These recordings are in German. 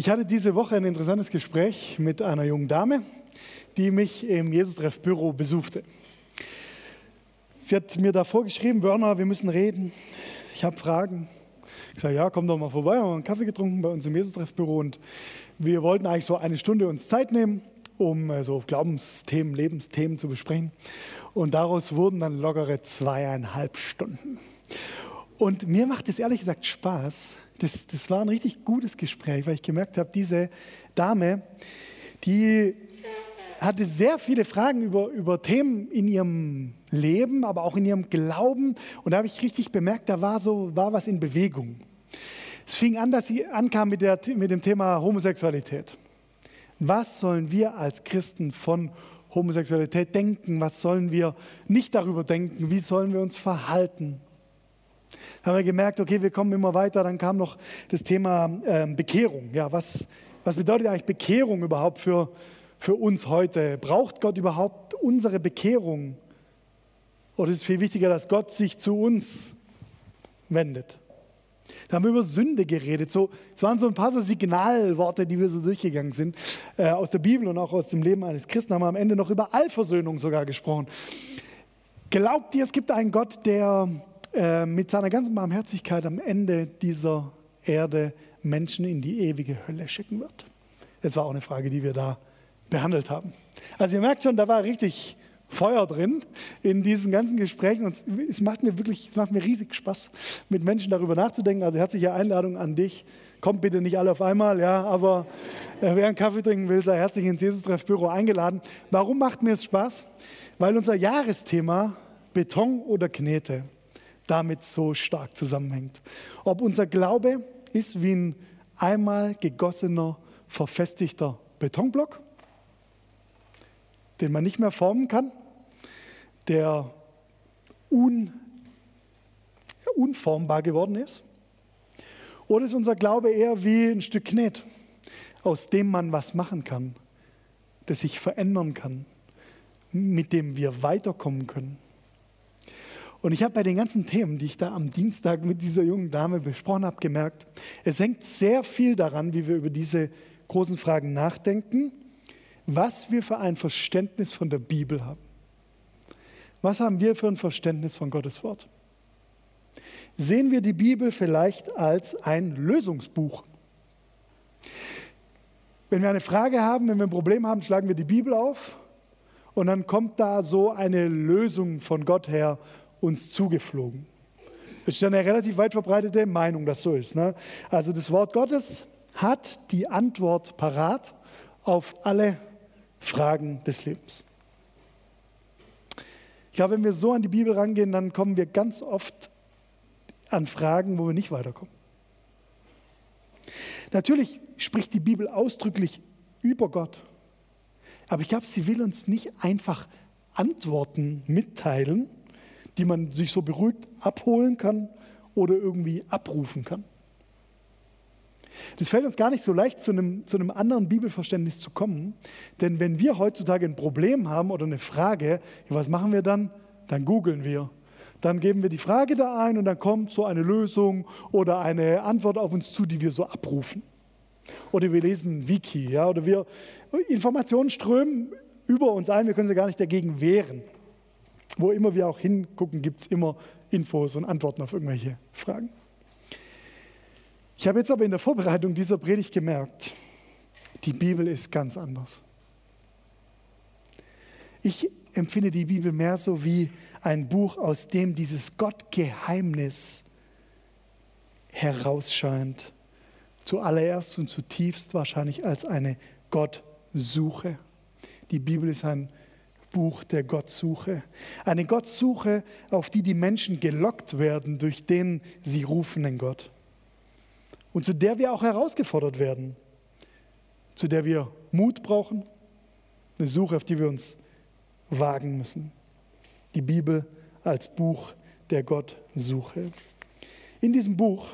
Ich hatte diese Woche ein interessantes Gespräch mit einer jungen Dame, die mich im Jesus-Treff-Büro besuchte. Sie hat mir da vorgeschrieben, Werner, wir müssen reden. Ich habe Fragen. Ich sage, ja, komm doch mal vorbei. Wir haben einen Kaffee getrunken bei uns im Jesus-Treff-Büro und wir wollten eigentlich so eine Stunde uns Zeit nehmen, um äh, so Glaubensthemen, Lebensthemen zu besprechen. Und daraus wurden dann lockere zweieinhalb Stunden. Und mir macht es ehrlich gesagt Spaß, das, das war ein richtig gutes Gespräch, weil ich gemerkt habe, diese Dame, die hatte sehr viele Fragen über, über Themen in ihrem Leben, aber auch in ihrem Glauben. Und da habe ich richtig bemerkt, da war so war was in Bewegung. Es fing an, dass sie ankam mit, der, mit dem Thema Homosexualität. Was sollen wir als Christen von Homosexualität denken? Was sollen wir nicht darüber denken? Wie sollen wir uns verhalten? Haben wir gemerkt, okay, wir kommen immer weiter. Dann kam noch das Thema ähm, Bekehrung. Ja, was, was bedeutet eigentlich Bekehrung überhaupt für, für uns heute? Braucht Gott überhaupt unsere Bekehrung? Oder ist es viel wichtiger, dass Gott sich zu uns wendet? Da haben wir über Sünde geredet. So, es waren so ein paar so Signalworte, die wir so durchgegangen sind äh, aus der Bibel und auch aus dem Leben eines Christen. Haben wir am Ende noch über Allversöhnung sogar gesprochen. Glaubt ihr, es gibt einen Gott, der äh, mit seiner ganzen Barmherzigkeit am Ende dieser Erde Menschen in die ewige Hölle schicken wird? Das war auch eine Frage, die wir da behandelt haben. Also ihr merkt schon, da war richtig Feuer drin in diesen ganzen Gesprächen und es macht mir wirklich, es macht mir riesig Spaß, mit Menschen darüber nachzudenken. Also herzliche Einladung an dich. Kommt bitte nicht alle auf einmal, ja, aber äh, wer einen Kaffee trinken will, sei herzlich ins Jesus-Treff-Büro eingeladen. Warum macht mir es Spaß? Weil unser Jahresthema Beton oder Knete damit so stark zusammenhängt. Ob unser Glaube ist wie ein einmal gegossener, verfestigter Betonblock, den man nicht mehr formen kann, der un, unformbar geworden ist. Oder ist unser Glaube eher wie ein Stück Knet, aus dem man was machen kann, das sich verändern kann, mit dem wir weiterkommen können? Und ich habe bei den ganzen Themen, die ich da am Dienstag mit dieser jungen Dame besprochen habe, gemerkt, es hängt sehr viel daran, wie wir über diese großen Fragen nachdenken, was wir für ein Verständnis von der Bibel haben. Was haben wir für ein Verständnis von Gottes Wort? Sehen wir die Bibel vielleicht als ein Lösungsbuch? Wenn wir eine Frage haben, wenn wir ein Problem haben, schlagen wir die Bibel auf und dann kommt da so eine Lösung von Gott her uns zugeflogen. Es ist eine relativ weit verbreitete Meinung, dass so ist. Ne? Also das Wort Gottes hat die Antwort parat auf alle Fragen des Lebens. Ich glaube, wenn wir so an die Bibel rangehen, dann kommen wir ganz oft an Fragen, wo wir nicht weiterkommen. Natürlich spricht die Bibel ausdrücklich über Gott, aber ich glaube, sie will uns nicht einfach Antworten mitteilen, die man sich so beruhigt abholen kann oder irgendwie abrufen kann. Das fällt uns gar nicht so leicht, zu einem, zu einem anderen Bibelverständnis zu kommen. Denn wenn wir heutzutage ein Problem haben oder eine Frage, was machen wir dann? Dann googeln wir. Dann geben wir die Frage da ein und dann kommt so eine Lösung oder eine Antwort auf uns zu, die wir so abrufen. Oder wir lesen Wiki, ja, oder wir Informationen strömen über uns ein, wir können sie gar nicht dagegen wehren. Wo immer wir auch hingucken, gibt es immer Infos und Antworten auf irgendwelche Fragen. Ich habe jetzt aber in der Vorbereitung dieser Predigt gemerkt, die Bibel ist ganz anders. Ich empfinde die Bibel mehr so wie ein Buch, aus dem dieses Gottgeheimnis herausscheint. Zuallererst und zutiefst wahrscheinlich als eine Gottsuche. Die Bibel ist ein Buch der Gottsuche. Eine Gottsuche, auf die die Menschen gelockt werden durch den sie rufenden Gott. Und zu der wir auch herausgefordert werden, zu der wir Mut brauchen, eine Suche, auf die wir uns wagen müssen. Die Bibel als Buch der Gottsuche. In diesem Buch,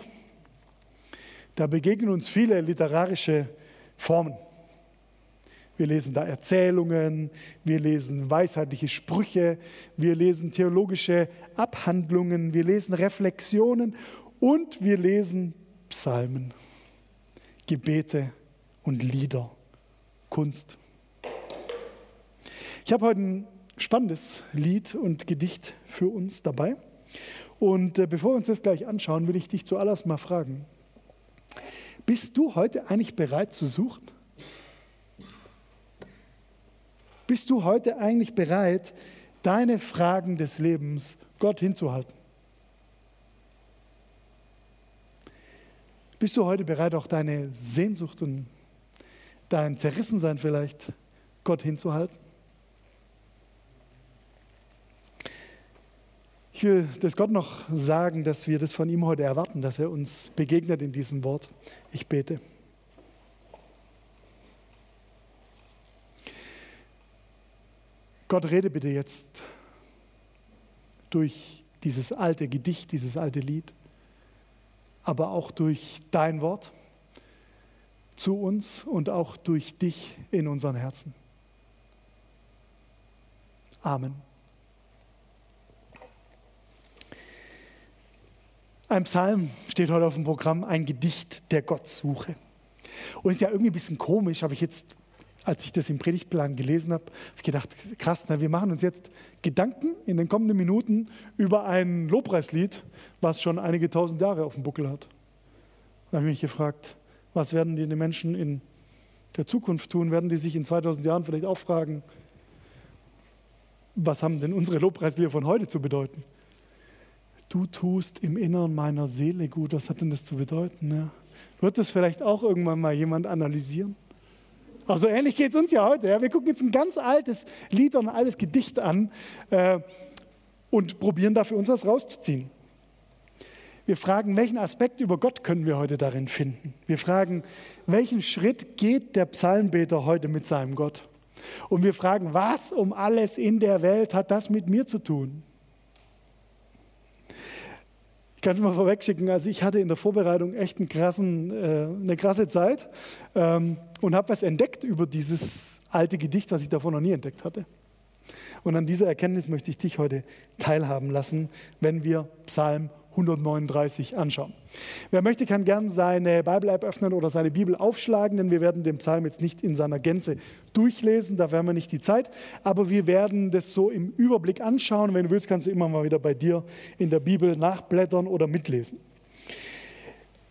da begegnen uns viele literarische Formen. Wir lesen da Erzählungen, wir lesen weisheitliche Sprüche, wir lesen theologische Abhandlungen, wir lesen Reflexionen und wir lesen Psalmen, Gebete und Lieder, Kunst. Ich habe heute ein spannendes Lied und Gedicht für uns dabei. Und äh, bevor wir uns das gleich anschauen, will ich dich zuallererst mal fragen, bist du heute eigentlich bereit zu suchen? Bist du heute eigentlich bereit, deine Fragen des Lebens Gott hinzuhalten? Bist du heute bereit, auch deine Sehnsucht und dein Zerrissensein vielleicht Gott hinzuhalten? Ich will das Gott noch sagen, dass wir das von ihm heute erwarten, dass er uns begegnet in diesem Wort. Ich bete. Gott, rede bitte jetzt durch dieses alte Gedicht, dieses alte Lied, aber auch durch dein Wort zu uns und auch durch dich in unseren Herzen. Amen. Ein Psalm steht heute auf dem Programm, ein Gedicht der Gottsuche. Und ist ja irgendwie ein bisschen komisch, habe ich jetzt, als ich das im Predigtplan gelesen habe, habe ich gedacht, krass, na, wir machen uns jetzt Gedanken in den kommenden Minuten über ein Lobpreislied, was schon einige tausend Jahre auf dem Buckel hat. Da habe ich mich gefragt, was werden die Menschen in der Zukunft tun? Werden die sich in 2000 Jahren vielleicht auch fragen, was haben denn unsere Lobpreislieder von heute zu bedeuten? du tust im Inneren meiner Seele gut. Was hat denn das zu bedeuten? Ja? Wird das vielleicht auch irgendwann mal jemand analysieren? Also ähnlich geht es uns ja heute. Ja? Wir gucken jetzt ein ganz altes Lied und ein altes Gedicht an äh, und probieren dafür uns was rauszuziehen. Wir fragen, welchen Aspekt über Gott können wir heute darin finden? Wir fragen, welchen Schritt geht der Psalmbeter heute mit seinem Gott? Und wir fragen, was um alles in der Welt hat das mit mir zu tun? Kann schon mal vorwegschicken, also ich hatte in der Vorbereitung echt einen krassen, äh, eine krasse Zeit ähm, und habe was entdeckt über dieses alte Gedicht, was ich davor noch nie entdeckt hatte. Und an dieser Erkenntnis möchte ich dich heute teilhaben lassen, wenn wir Psalm 139 anschauen. Wer möchte, kann gern seine Bible-App öffnen oder seine Bibel aufschlagen, denn wir werden den Psalm jetzt nicht in seiner Gänze durchlesen, da haben wir nicht die Zeit, aber wir werden das so im Überblick anschauen. Wenn du willst, kannst du immer mal wieder bei dir in der Bibel nachblättern oder mitlesen.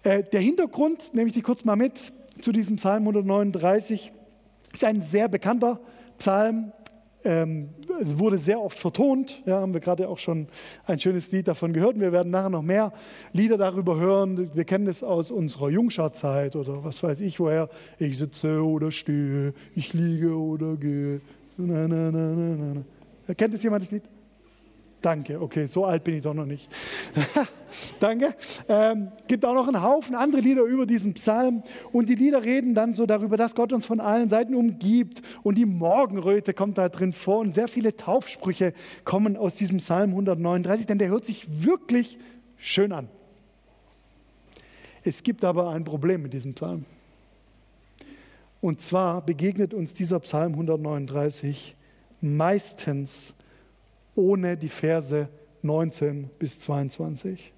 Äh, der Hintergrund, nehme ich dir kurz mal mit, zu diesem Psalm 139, ist ein sehr bekannter Psalm, ähm, es wurde sehr oft vertont, ja, haben wir gerade auch schon ein schönes Lied davon gehört. Wir werden nachher noch mehr Lieder darüber hören. Wir kennen das aus unserer Jungscharzeit oder was weiß ich woher. Ich sitze oder stehe, ich liege oder gehe. Na, na, na, Kennt es jemand das Lied? Danke, okay, so alt bin ich doch noch nicht. Danke. Ähm, gibt auch noch einen Haufen andere Lieder über diesen Psalm. Und die Lieder reden dann so darüber, dass Gott uns von allen Seiten umgibt. Und die Morgenröte kommt da drin vor. Und sehr viele Taufsprüche kommen aus diesem Psalm 139, denn der hört sich wirklich schön an. Es gibt aber ein Problem mit diesem Psalm. Und zwar begegnet uns dieser Psalm 139 meistens ohne die Verse 19 bis 22.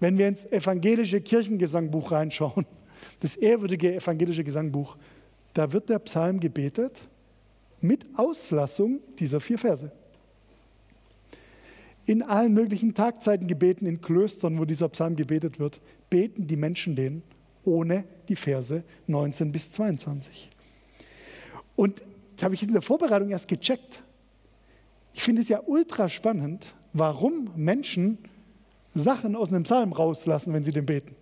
Wenn wir ins evangelische Kirchengesangbuch reinschauen, das ehrwürdige evangelische Gesangbuch, da wird der Psalm gebetet mit Auslassung dieser vier Verse. In allen möglichen Tagzeitengebeten in Klöstern, wo dieser Psalm gebetet wird, beten die Menschen den ohne die Verse 19 bis 22. Und das habe ich in der Vorbereitung erst gecheckt. Ich finde es ja ultra spannend, warum Menschen Sachen aus einem Psalm rauslassen, wenn sie den beten.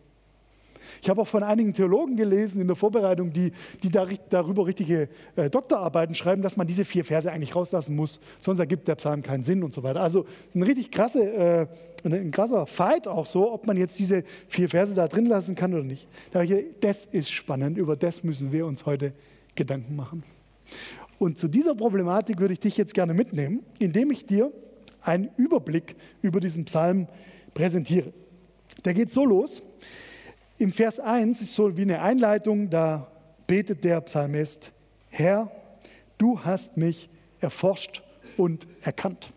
Ich habe auch von einigen Theologen gelesen in der Vorbereitung, die, die da, darüber richtige äh, Doktorarbeiten schreiben, dass man diese vier Verse eigentlich rauslassen muss, sonst ergibt der Psalm keinen Sinn und so weiter. Also ein richtig krasse, äh, ein krasser Fight auch so, ob man jetzt diese vier Verse da drin lassen kann oder nicht. Da ich, das ist spannend, über das müssen wir uns heute Gedanken machen. Und zu dieser Problematik würde ich dich jetzt gerne mitnehmen, indem ich dir einen Überblick über diesen Psalm präsentiere. Der geht so los. Im Vers 1 ist so wie eine Einleitung, da betet der Psalmist, Herr, du hast mich erforscht und erkannt.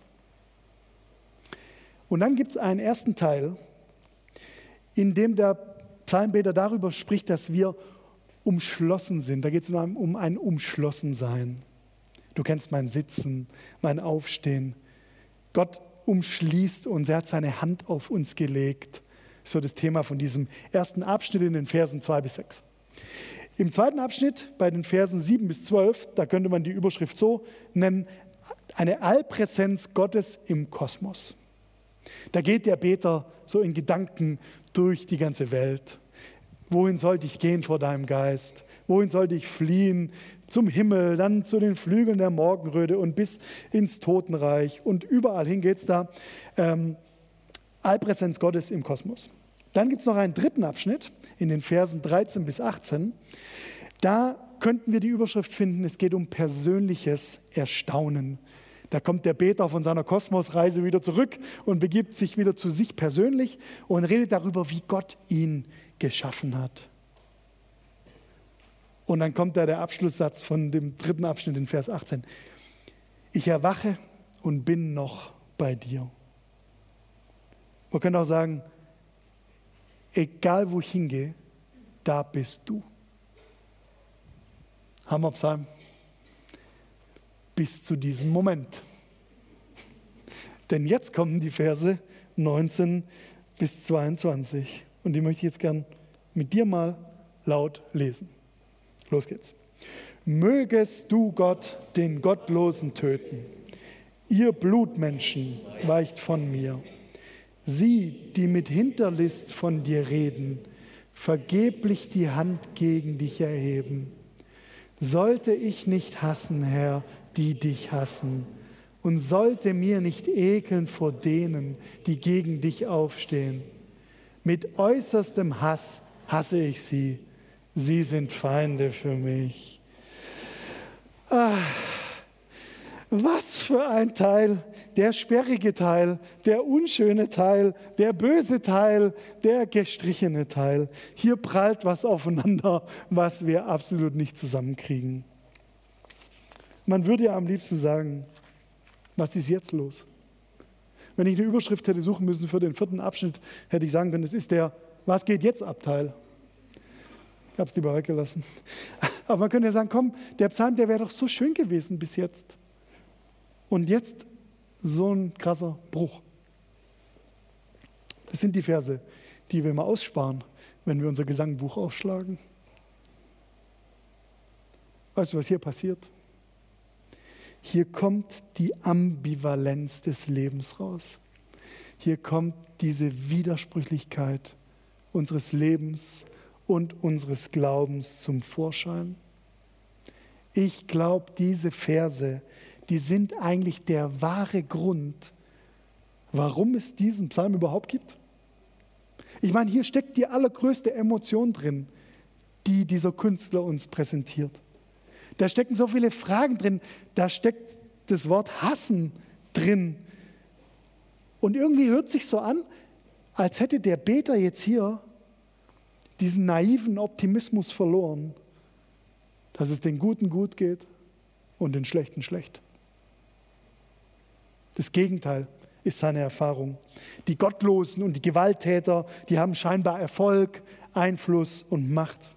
Und dann gibt es einen ersten Teil, in dem der Psalmbeter darüber spricht, dass wir umschlossen sind. Da geht es um, um ein Umschlossensein. Du kennst mein Sitzen, mein Aufstehen. Gott umschließt uns, er hat seine Hand auf uns gelegt. So das Thema von diesem ersten Abschnitt in den Versen 2 bis 6. Im zweiten Abschnitt, bei den Versen 7 bis 12, da könnte man die Überschrift so nennen, eine Allpräsenz Gottes im Kosmos. Da geht der Beter so in Gedanken durch die ganze Welt. Wohin sollte ich gehen vor deinem Geist? Wohin sollte ich fliehen? Zum Himmel, dann zu den Flügeln der Morgenröte und bis ins Totenreich. Und überall hin geht es da. Ähm, Allpräsenz Gottes im Kosmos. Dann gibt es noch einen dritten Abschnitt in den Versen 13 bis 18. Da könnten wir die Überschrift finden, es geht um persönliches Erstaunen. Da kommt der Beter von seiner Kosmosreise wieder zurück und begibt sich wieder zu sich persönlich und redet darüber, wie Gott ihn geschaffen hat. Und dann kommt da der Abschlusssatz von dem dritten Abschnitt in Vers 18. Ich erwache und bin noch bei dir. Man könnte auch sagen, egal wo ich hingehe, da bist du. Hammer Psalm. Bis zu diesem Moment. Denn jetzt kommen die Verse 19 bis 22. Und die möchte ich jetzt gern mit dir mal laut lesen. Los geht's. Mögest du Gott den Gottlosen töten. Ihr Blutmenschen weicht von mir. Sie, die mit Hinterlist von dir reden, vergeblich die Hand gegen dich erheben. Sollte ich nicht hassen, Herr, die dich hassen, und sollte mir nicht ekeln vor denen, die gegen dich aufstehen. Mit äußerstem Hass hasse ich sie. Sie sind Feinde für mich. Ah, was für ein Teil, der sperrige Teil, der unschöne Teil, der böse Teil, der gestrichene Teil. Hier prallt was aufeinander, was wir absolut nicht zusammenkriegen. Man würde ja am liebsten sagen, was ist jetzt los? Wenn ich eine Überschrift hätte suchen müssen für den vierten Abschnitt, hätte ich sagen können, es ist der Was geht jetzt Abteil. Ich habe es lieber weggelassen. Aber man könnte ja sagen, komm, der Psalm, der wäre doch so schön gewesen bis jetzt. Und jetzt so ein krasser Bruch. Das sind die Verse, die wir immer aussparen, wenn wir unser Gesangbuch aufschlagen. Weißt du, was hier passiert? Hier kommt die Ambivalenz des Lebens raus. Hier kommt diese Widersprüchlichkeit unseres Lebens und unseres Glaubens zum Vorschein. Ich glaube, diese Verse, die sind eigentlich der wahre Grund, warum es diesen Psalm überhaupt gibt. Ich meine, hier steckt die allergrößte Emotion drin, die dieser Künstler uns präsentiert. Da stecken so viele Fragen drin. Da steckt das Wort hassen drin. Und irgendwie hört sich so an, als hätte der Beter jetzt hier diesen naiven Optimismus verloren, dass es den Guten gut geht und den Schlechten schlecht. Das Gegenteil ist seine Erfahrung. Die Gottlosen und die Gewalttäter, die haben scheinbar Erfolg, Einfluss und Macht.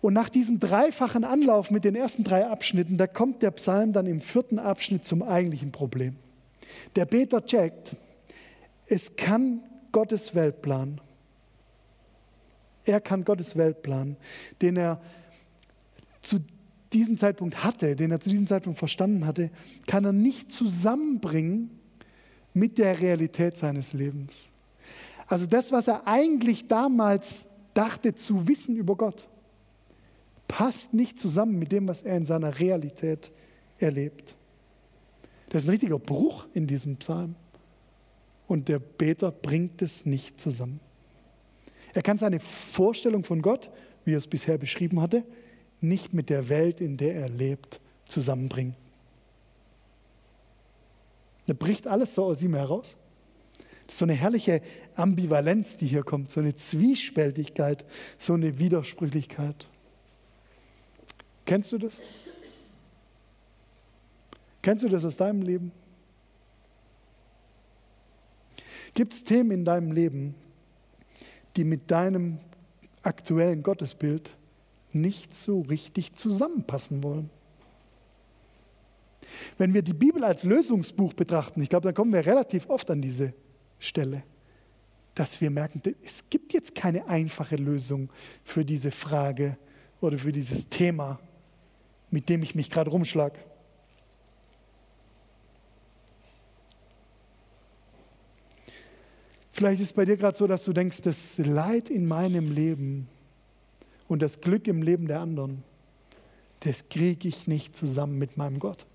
Und nach diesem dreifachen Anlauf mit den ersten drei Abschnitten, da kommt der Psalm dann im vierten Abschnitt zum eigentlichen Problem. Der Beter checkt, es kann Gottes Weltplan, er kann Gottes Weltplan, den er zu diesem Zeitpunkt hatte, den er zu diesem Zeitpunkt verstanden hatte, kann er nicht zusammenbringen mit der Realität seines Lebens. Also das, was er eigentlich damals dachte zu wissen über Gott, passt nicht zusammen mit dem, was er in seiner Realität erlebt. Das ist ein richtiger Bruch in diesem Psalm. Und der Beter bringt es nicht zusammen. Er kann seine Vorstellung von Gott, wie er es bisher beschrieben hatte, nicht mit der Welt, in der er lebt, zusammenbringen. Er bricht alles so aus ihm heraus. Das ist so eine herrliche Ambivalenz, die hier kommt, so eine Zwiespältigkeit, so eine Widersprüchlichkeit. Kennst du das? Kennst du das aus deinem Leben? Gibt es Themen in deinem Leben, die mit deinem aktuellen Gottesbild nicht so richtig zusammenpassen wollen. Wenn wir die Bibel als Lösungsbuch betrachten, ich glaube, dann kommen wir relativ oft an diese Stelle, dass wir merken, es gibt jetzt keine einfache Lösung für diese Frage oder für dieses Thema, mit dem ich mich gerade rumschlage. Vielleicht ist es bei dir gerade so, dass du denkst, das Leid in meinem Leben und das Glück im Leben der anderen, das kriege ich nicht zusammen mit meinem Gott.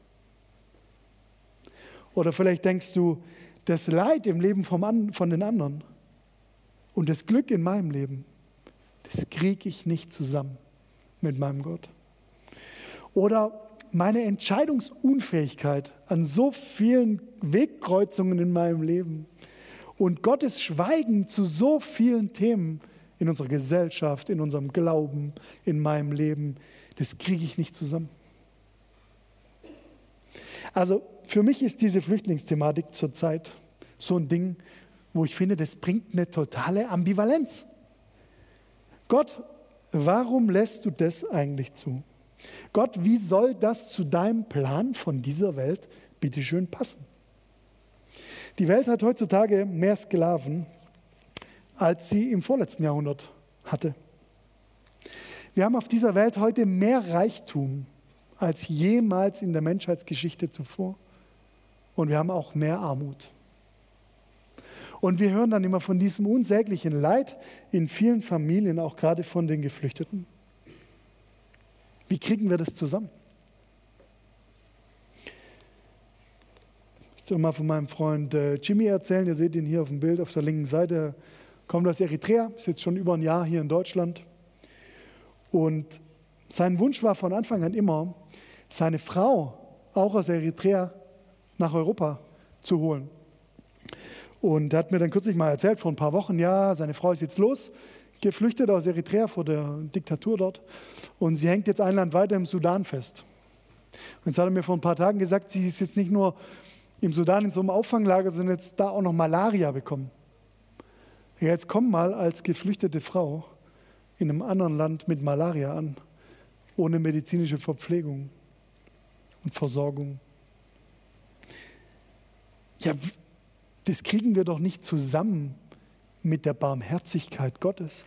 Oder vielleicht denkst du, das Leid im Leben vom, von den anderen und das Glück in meinem Leben, das kriege ich nicht zusammen mit meinem Gott. Oder meine Entscheidungsunfähigkeit an so vielen Wegkreuzungen in meinem Leben und Gottes Schweigen zu so vielen Themen in unserer Gesellschaft, in unserem Glauben, in meinem Leben, das kriege ich nicht zusammen. Also für mich ist diese Flüchtlingsthematik zurzeit so ein Ding, wo ich finde, das bringt eine totale Ambivalenz. Gott, warum lässt du das eigentlich zu? Gott, wie soll das zu deinem Plan von dieser Welt bitteschön passen? Die Welt hat heutzutage mehr Sklaven, als sie im vorletzten Jahrhundert hatte. Wir haben auf dieser Welt heute mehr Reichtum als jemals in der Menschheitsgeschichte zuvor. Und wir haben auch mehr Armut. Und wir hören dann immer von diesem unsäglichen Leid in vielen Familien, auch gerade von den Geflüchteten. Wie kriegen wir das zusammen? Ich will mal von meinem Freund äh, Jimmy erzählen. Ihr seht ihn hier auf dem Bild auf der linken Seite. Kommt aus Eritrea, ist jetzt schon über ein Jahr hier in Deutschland. Und sein Wunsch war von Anfang an immer, seine Frau auch aus Eritrea nach Europa zu holen. Und er hat mir dann kürzlich mal erzählt, vor ein paar Wochen, ja, seine Frau ist jetzt los, geflüchtet aus Eritrea vor der Diktatur dort. Und sie hängt jetzt ein Land weiter im Sudan fest. Und jetzt hat er mir vor ein paar Tagen gesagt, sie ist jetzt nicht nur im Sudan in so einem Auffanglager, sondern jetzt da auch noch Malaria bekommen. Ja, jetzt komm mal als geflüchtete Frau in einem anderen Land mit Malaria an, ohne medizinische Verpflegung und Versorgung. Ja, das kriegen wir doch nicht zusammen mit der Barmherzigkeit Gottes.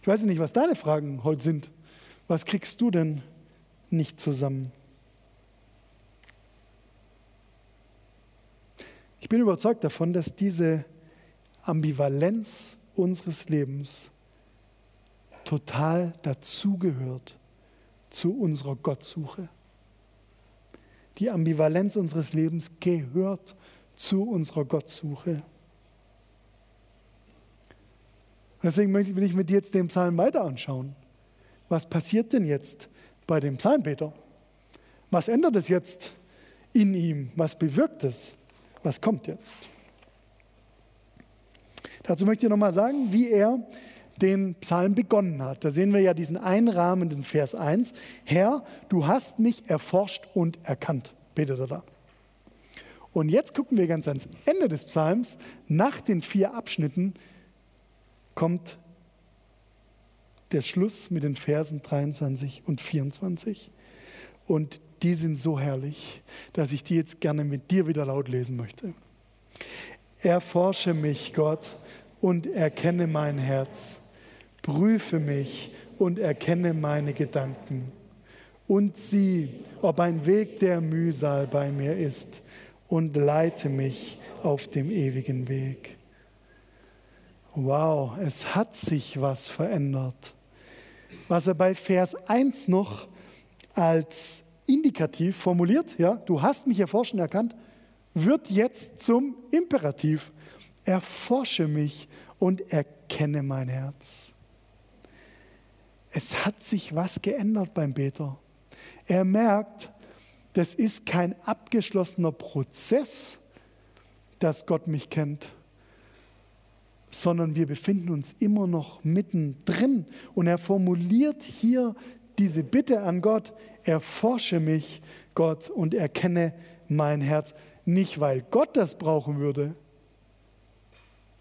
Ich weiß nicht, was deine Fragen heute sind. Was kriegst du denn nicht zusammen? Ich bin überzeugt davon, dass diese Ambivalenz unseres Lebens total dazugehört zu unserer Gottsuche. Die Ambivalenz unseres Lebens gehört zu unserer Gottsuche. Deswegen will ich mit dir jetzt den Psalm weiter anschauen. Was passiert denn jetzt bei dem Psalmbeter? Was ändert es jetzt in ihm? Was bewirkt es? Was kommt jetzt? Dazu möchte ich nochmal sagen, wie er den Psalm begonnen hat. Da sehen wir ja diesen einrahmenden Vers 1. Herr, du hast mich erforscht und erkannt, betet er da. Und jetzt gucken wir ganz ans Ende des Psalms. Nach den vier Abschnitten kommt der Schluss mit den Versen 23 und 24. Und die sind so herrlich, dass ich die jetzt gerne mit dir wieder laut lesen möchte. Erforsche mich, Gott, und erkenne mein Herz. Prüfe mich und erkenne meine Gedanken. Und sieh, ob ein Weg der Mühsal bei mir ist und leite mich auf dem ewigen Weg. Wow, es hat sich was verändert. Was er bei Vers 1 noch als Indikativ formuliert, ja, du hast mich erforschen erkannt, wird jetzt zum Imperativ. Erforsche mich und erkenne mein Herz. Es hat sich was geändert beim Beter. Er merkt, das ist kein abgeschlossener Prozess, dass Gott mich kennt, sondern wir befinden uns immer noch mittendrin. Und er formuliert hier diese Bitte an Gott, erforsche mich, Gott, und erkenne mein Herz. Nicht, weil Gott das brauchen würde,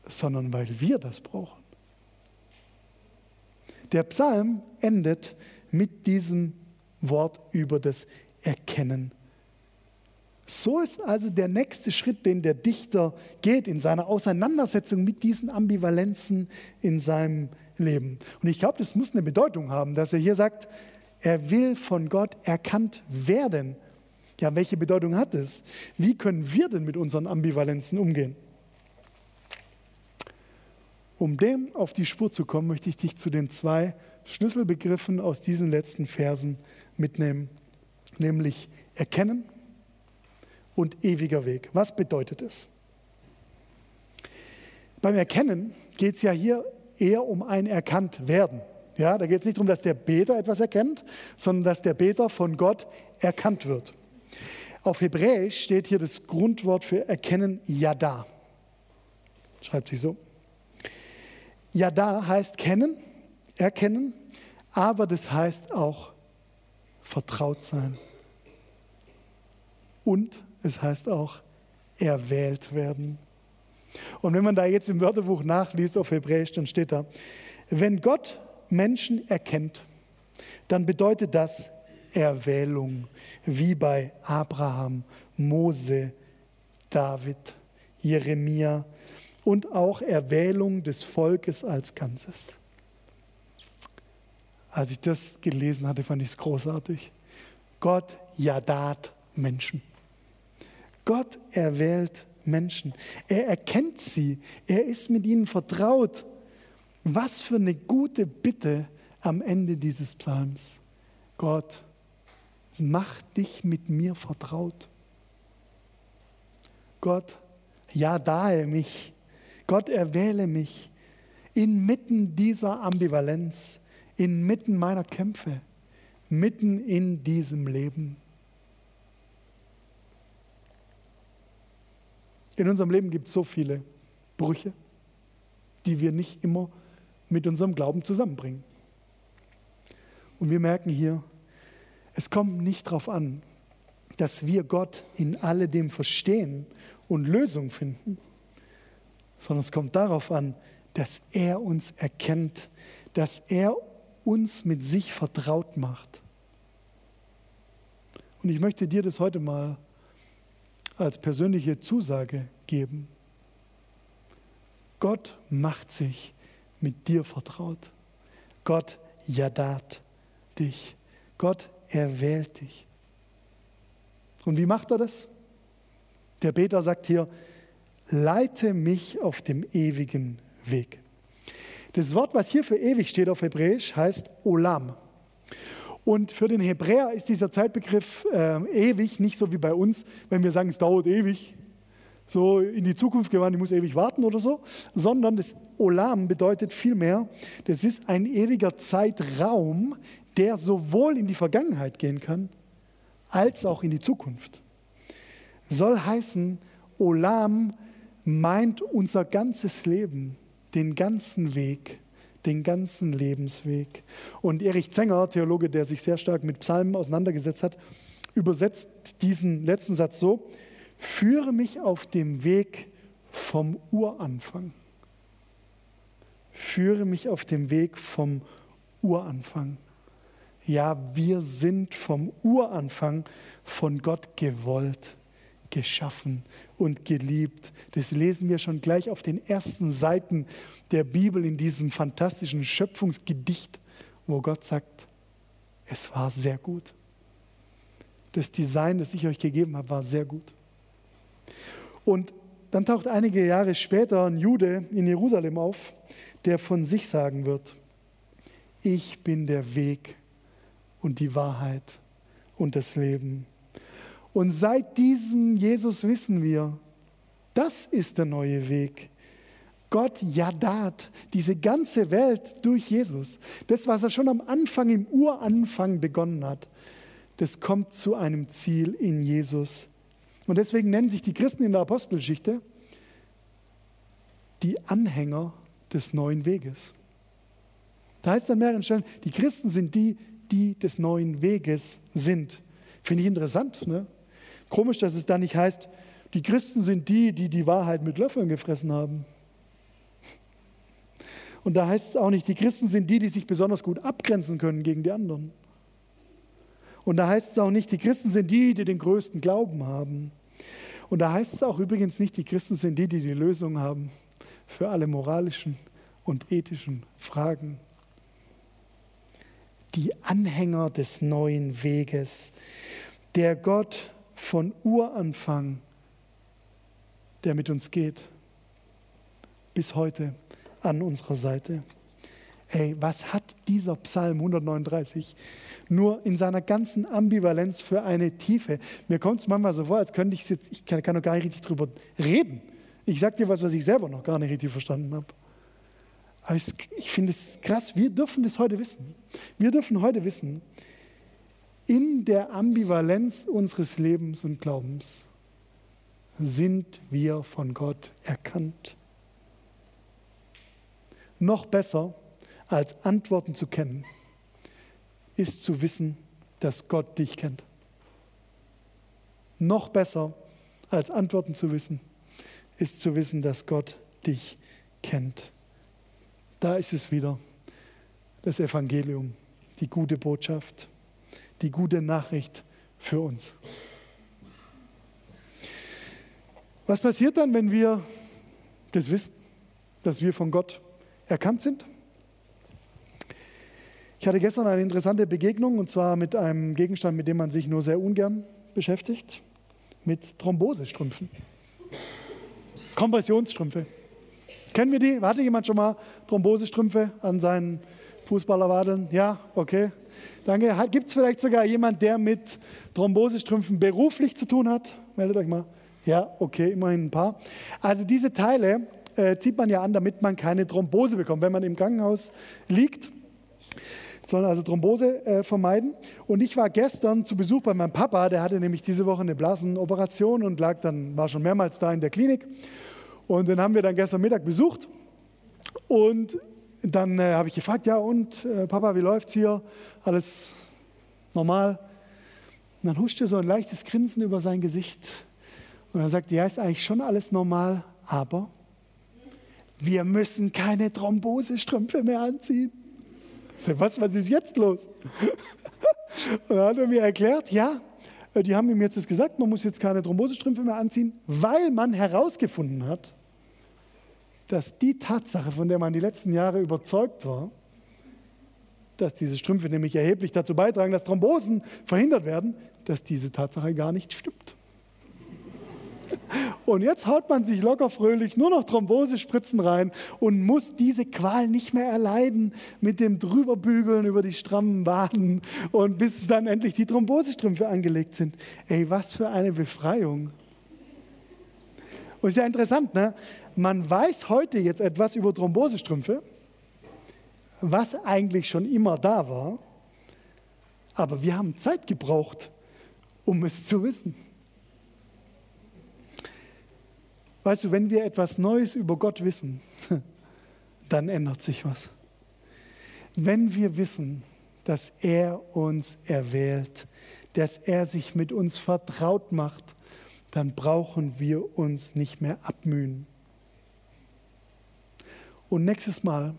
sondern weil wir das brauchen. Der Psalm endet mit diesem Wort über das Erkennen. So ist also der nächste Schritt, den der Dichter geht in seiner Auseinandersetzung mit diesen Ambivalenzen in seinem Leben. Und ich glaube, das muss eine Bedeutung haben, dass er hier sagt, er will von Gott erkannt werden. Ja, welche Bedeutung hat es? Wie können wir denn mit unseren Ambivalenzen umgehen? Um dem auf die Spur zu kommen, möchte ich dich zu den zwei Schlüsselbegriffen aus diesen letzten Versen mitnehmen, nämlich erkennen und ewiger Weg. Was bedeutet es? Beim Erkennen geht es ja hier eher um ein Erkanntwerden. Ja, da geht es nicht darum, dass der Beter etwas erkennt, sondern dass der Beter von Gott erkannt wird. Auf Hebräisch steht hier das Grundwort für erkennen Yada. Schreibt sich so. Yada heißt kennen, erkennen, aber das heißt auch vertraut sein. Und es heißt auch erwählt werden. Und wenn man da jetzt im Wörterbuch nachliest auf Hebräisch, dann steht da, wenn Gott Menschen erkennt, dann bedeutet das Erwählung, wie bei Abraham, Mose, David, Jeremia und auch Erwählung des Volkes als Ganzes. Als ich das gelesen hatte, fand ich es großartig. Gott jadat Menschen. Gott erwählt Menschen. Er erkennt sie. Er ist mit ihnen vertraut. Was für eine gute Bitte am Ende dieses Psalms. Gott, mach dich mit mir vertraut. Gott, ja, dahe mich. Gott erwähle mich inmitten dieser Ambivalenz, inmitten meiner Kämpfe, mitten in diesem Leben. In unserem Leben gibt es so viele Brüche, die wir nicht immer mit unserem Glauben zusammenbringen. Und wir merken hier, es kommt nicht darauf an, dass wir Gott in alledem verstehen und Lösungen finden, sondern es kommt darauf an, dass er uns erkennt, dass er uns mit sich vertraut macht. Und ich möchte dir das heute mal als persönliche Zusage geben. Gott macht sich mit dir vertraut. Gott jadat dich. Gott erwählt dich. Und wie macht er das? Der Beter sagt hier, leite mich auf dem ewigen Weg. Das Wort, was hier für ewig steht auf Hebräisch, heißt Olam. Und für den Hebräer ist dieser Zeitbegriff äh, ewig nicht so wie bei uns, wenn wir sagen, es dauert ewig so in die Zukunft gewandt, ich muss ewig warten oder so, sondern das Olam bedeutet vielmehr, das ist ein ewiger Zeitraum, der sowohl in die Vergangenheit gehen kann, als auch in die Zukunft. Soll heißen, Olam meint unser ganzes Leben, den ganzen Weg, den ganzen Lebensweg. Und Erich Zenger, Theologe, der sich sehr stark mit Psalmen auseinandergesetzt hat, übersetzt diesen letzten Satz so, Führe mich auf dem Weg vom Uranfang. Führe mich auf dem Weg vom Uranfang. Ja, wir sind vom Uranfang von Gott gewollt, geschaffen und geliebt. Das lesen wir schon gleich auf den ersten Seiten der Bibel in diesem fantastischen Schöpfungsgedicht, wo Gott sagt, es war sehr gut. Das Design, das ich euch gegeben habe, war sehr gut. Und dann taucht einige Jahre später ein Jude in Jerusalem auf, der von sich sagen wird, ich bin der Weg und die Wahrheit und das Leben. Und seit diesem Jesus wissen wir, das ist der neue Weg. Gott jadat diese ganze Welt durch Jesus. Das, was er schon am Anfang, im Uranfang begonnen hat, das kommt zu einem Ziel in Jesus und deswegen nennen sich die Christen in der Apostelgeschichte die Anhänger des neuen Weges. Da heißt es an mehreren Stellen, die Christen sind die, die des neuen Weges sind. Finde ich interessant. Ne? Komisch, dass es da nicht heißt, die Christen sind die, die die Wahrheit mit Löffeln gefressen haben. Und da heißt es auch nicht, die Christen sind die, die sich besonders gut abgrenzen können gegen die anderen. Und da heißt es auch nicht, die Christen sind die, die den größten Glauben haben. Und da heißt es auch übrigens nicht, die Christen sind die, die die Lösung haben für alle moralischen und ethischen Fragen. Die Anhänger des neuen Weges, der Gott von Uranfang, der mit uns geht, bis heute an unserer Seite. Hey, was hat dieser Psalm 139 nur in seiner ganzen Ambivalenz für eine Tiefe? Mir kommt es manchmal so vor, als könnte ich jetzt, ich kann, kann noch gar nicht richtig drüber reden. Ich sage dir was, was ich selber noch gar nicht richtig verstanden habe. Aber ich, ich finde es krass, wir dürfen das heute wissen. Wir dürfen heute wissen, in der Ambivalenz unseres Lebens und Glaubens sind wir von Gott erkannt. Noch besser als Antworten zu kennen, ist zu wissen, dass Gott dich kennt. Noch besser als Antworten zu wissen, ist zu wissen, dass Gott dich kennt. Da ist es wieder, das Evangelium, die gute Botschaft, die gute Nachricht für uns. Was passiert dann, wenn wir das wissen, dass wir von Gott erkannt sind? Ich hatte gestern eine interessante Begegnung und zwar mit einem Gegenstand, mit dem man sich nur sehr ungern beschäftigt, mit Thrombosestrümpfen. Kompressionsstrümpfe. Kennen wir die? Hatte jemand schon mal Thrombosestrümpfe an seinen Fußballerwadeln? Ja, okay. Danke. Gibt es vielleicht sogar jemand, der mit Thrombosestrümpfen beruflich zu tun hat? Meldet euch mal. Ja, okay, immerhin ein paar. Also diese Teile äh, zieht man ja an, damit man keine Thrombose bekommt. Wenn man im Krankenhaus liegt, sollen also Thrombose äh, vermeiden. Und ich war gestern zu Besuch bei meinem Papa, der hatte nämlich diese Woche eine Blasenoperation und lag dann, war schon mehrmals da in der Klinik. Und den haben wir dann gestern Mittag besucht. Und dann äh, habe ich gefragt, ja und äh, Papa, wie läuft's hier? Alles normal? Und dann huschte so ein leichtes Grinsen über sein Gesicht. Und er sagte, ja, ist eigentlich schon alles normal, aber wir müssen keine Thrombosestrümpfe mehr anziehen. Was, was ist jetzt los? Und dann hat er mir erklärt, ja, die haben ihm jetzt das gesagt, man muss jetzt keine Thrombosestrümpfe mehr anziehen, weil man herausgefunden hat, dass die Tatsache, von der man die letzten Jahre überzeugt war, dass diese Strümpfe nämlich erheblich dazu beitragen, dass Thrombosen verhindert werden, dass diese Tatsache gar nicht stimmt. Und jetzt haut man sich locker fröhlich nur noch Thrombosespritzen rein und muss diese Qual nicht mehr erleiden mit dem Drüberbügeln über die strammen Waden und bis dann endlich die Thrombosestrümpfe angelegt sind. Ey, was für eine Befreiung. Und ist ja interessant, ne? man weiß heute jetzt etwas über Thrombosestrümpfe, was eigentlich schon immer da war, aber wir haben Zeit gebraucht, um es zu wissen. Weißt du, wenn wir etwas Neues über Gott wissen, dann ändert sich was. Wenn wir wissen, dass er uns erwählt, dass er sich mit uns vertraut macht, dann brauchen wir uns nicht mehr abmühen. Und nächstes Mal,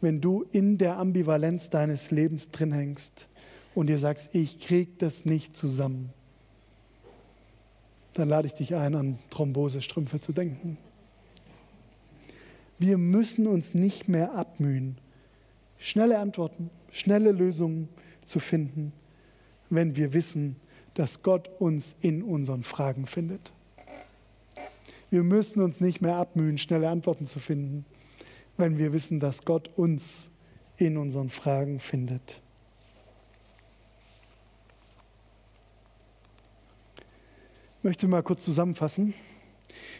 wenn du in der Ambivalenz deines Lebens drin hängst und dir sagst, ich krieg das nicht zusammen, dann lade ich dich ein, an Thrombosestrümpfe zu denken. Wir müssen uns nicht mehr abmühen, schnelle Antworten, schnelle Lösungen zu finden, wenn wir wissen, dass Gott uns in unseren Fragen findet. Wir müssen uns nicht mehr abmühen, schnelle Antworten zu finden, wenn wir wissen, dass Gott uns in unseren Fragen findet. Ich möchte mal kurz zusammenfassen,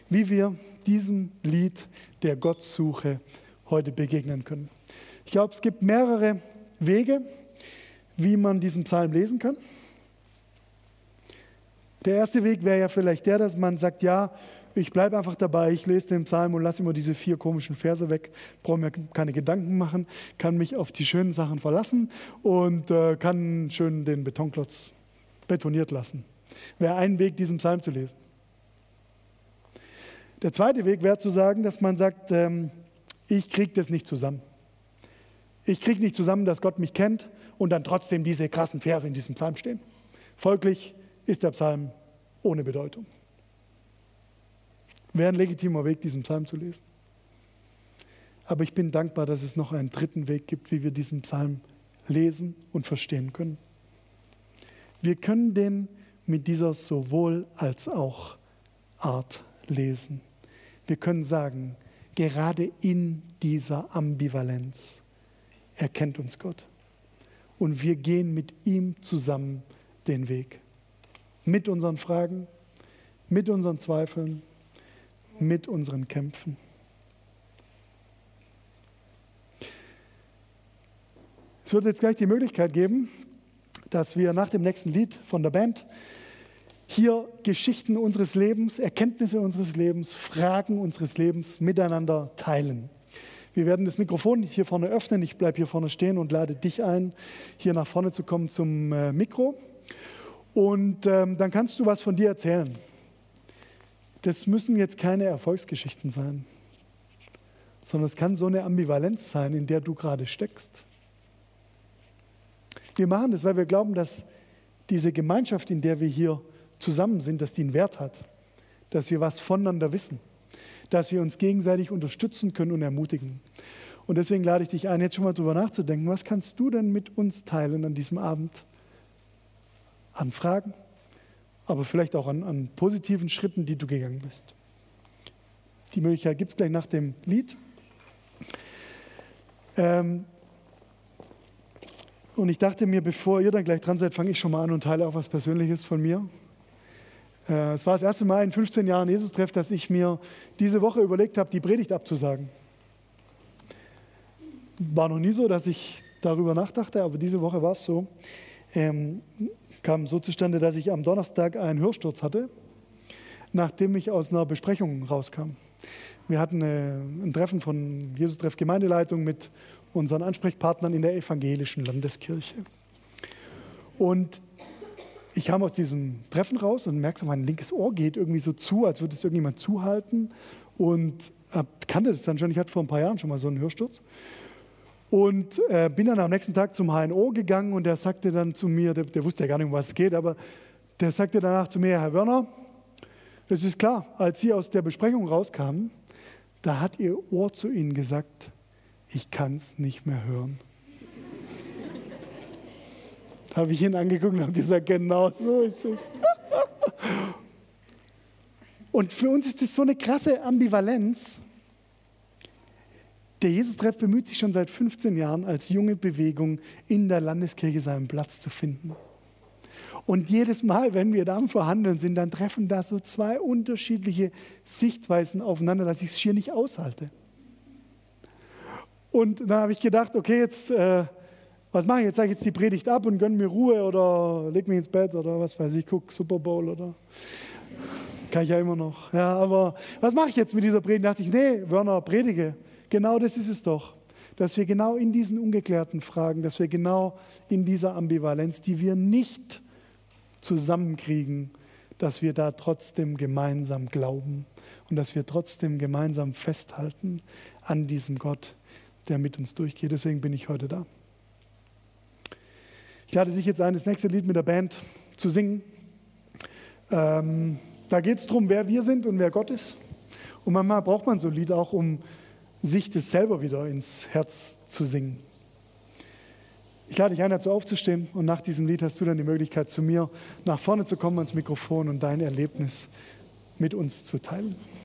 wie wir diesem Lied der Gottsuche heute begegnen können. Ich glaube, es gibt mehrere Wege, wie man diesen Psalm lesen kann. Der erste Weg wäre ja vielleicht der, dass man sagt, ja, ich bleibe einfach dabei, ich lese den Psalm und lasse immer diese vier komischen Verse weg, brauche mir keine Gedanken machen, kann mich auf die schönen Sachen verlassen und äh, kann schön den Betonklotz betoniert lassen. Wäre ein Weg, diesen Psalm zu lesen. Der zweite Weg wäre zu sagen, dass man sagt, ähm, Ich kriege das nicht zusammen. Ich kriege nicht zusammen, dass Gott mich kennt und dann trotzdem diese krassen Verse in diesem Psalm stehen. Folglich ist der Psalm ohne Bedeutung. Wäre ein legitimer Weg, diesen Psalm zu lesen. Aber ich bin dankbar, dass es noch einen dritten Weg gibt, wie wir diesen Psalm lesen und verstehen können. Wir können den mit dieser sowohl als auch Art lesen. Wir können sagen, gerade in dieser Ambivalenz erkennt uns Gott. Und wir gehen mit ihm zusammen den Weg. Mit unseren Fragen, mit unseren Zweifeln, mit unseren Kämpfen. Es wird jetzt gleich die Möglichkeit geben, dass wir nach dem nächsten Lied von der Band hier Geschichten unseres Lebens, Erkenntnisse unseres Lebens, Fragen unseres Lebens miteinander teilen. Wir werden das Mikrofon hier vorne öffnen. Ich bleibe hier vorne stehen und lade dich ein, hier nach vorne zu kommen zum äh, Mikro. Und ähm, dann kannst du was von dir erzählen. Das müssen jetzt keine Erfolgsgeschichten sein, sondern es kann so eine Ambivalenz sein, in der du gerade steckst. Wir machen das, weil wir glauben, dass diese Gemeinschaft, in der wir hier zusammen sind, dass die einen Wert hat, dass wir was voneinander wissen, dass wir uns gegenseitig unterstützen können und ermutigen. Und deswegen lade ich dich ein, jetzt schon mal darüber nachzudenken, was kannst du denn mit uns teilen an diesem Abend? An Fragen, aber vielleicht auch an, an positiven Schritten, die du gegangen bist. Die Möglichkeit gibt es gleich nach dem Lied. Ähm, und ich dachte mir, bevor ihr dann gleich dran seid, fange ich schon mal an und teile auch was Persönliches von mir. Äh, es war das erste Mal in 15 Jahren Jesus-Treff, dass ich mir diese Woche überlegt habe, die Predigt abzusagen. War noch nie so, dass ich darüber nachdachte, aber diese Woche war es so. Ähm, kam so zustande, dass ich am Donnerstag einen Hörsturz hatte, nachdem ich aus einer Besprechung rauskam. Wir hatten äh, ein Treffen von Jesus-Treff Gemeindeleitung mit unseren Ansprechpartnern in der evangelischen Landeskirche. Und ich kam aus diesem Treffen raus und merkte, mein linkes Ohr geht irgendwie so zu, als würde es irgendjemand zuhalten. Und kannte das dann schon. Ich hatte vor ein paar Jahren schon mal so einen Hörsturz. Und äh, bin dann am nächsten Tag zum HNO gegangen und der sagte dann zu mir, der, der, wusste ja gar nicht, um was es geht, aber der sagte danach zu mir, Herr Werner, das ist klar, als Sie aus der Besprechung rauskamen, da hat Ihr Ohr zu Ihnen gesagt, ich kann es nicht mehr hören. da habe ich ihn angeguckt und habe gesagt, genau so ist es. und für uns ist das so eine krasse Ambivalenz. Der Jesus-Treff bemüht sich schon seit 15 Jahren als junge Bewegung in der Landeskirche seinen Platz zu finden. Und jedes Mal, wenn wir da am Verhandeln sind, dann treffen da so zwei unterschiedliche Sichtweisen aufeinander, dass ich es schier nicht aushalte. Und dann habe ich gedacht, okay, jetzt, äh, was mache ich? Jetzt sage ich jetzt die Predigt ab und gönne mir Ruhe oder leg mich ins Bett oder was weiß ich, gucke Super Bowl oder. Kann ich ja immer noch. Ja, aber was mache ich jetzt mit dieser Predigt? Da dachte ich, nee, Werner, predige. Genau das ist es doch. Dass wir genau in diesen ungeklärten Fragen, dass wir genau in dieser Ambivalenz, die wir nicht zusammenkriegen, dass wir da trotzdem gemeinsam glauben und dass wir trotzdem gemeinsam festhalten an diesem Gott, der mit uns durchgeht. Deswegen bin ich heute da. Ich lade dich jetzt ein, das nächste Lied mit der Band zu singen. Ähm, da geht es darum, wer wir sind und wer Gott ist. Und manchmal braucht man so ein Lied auch, um sich das selber wieder ins Herz zu singen. Ich lade dich ein, dazu aufzustehen und nach diesem Lied hast du dann die Möglichkeit, zu mir nach vorne zu kommen ans Mikrofon und dein Erlebnis mit uns zu teilen.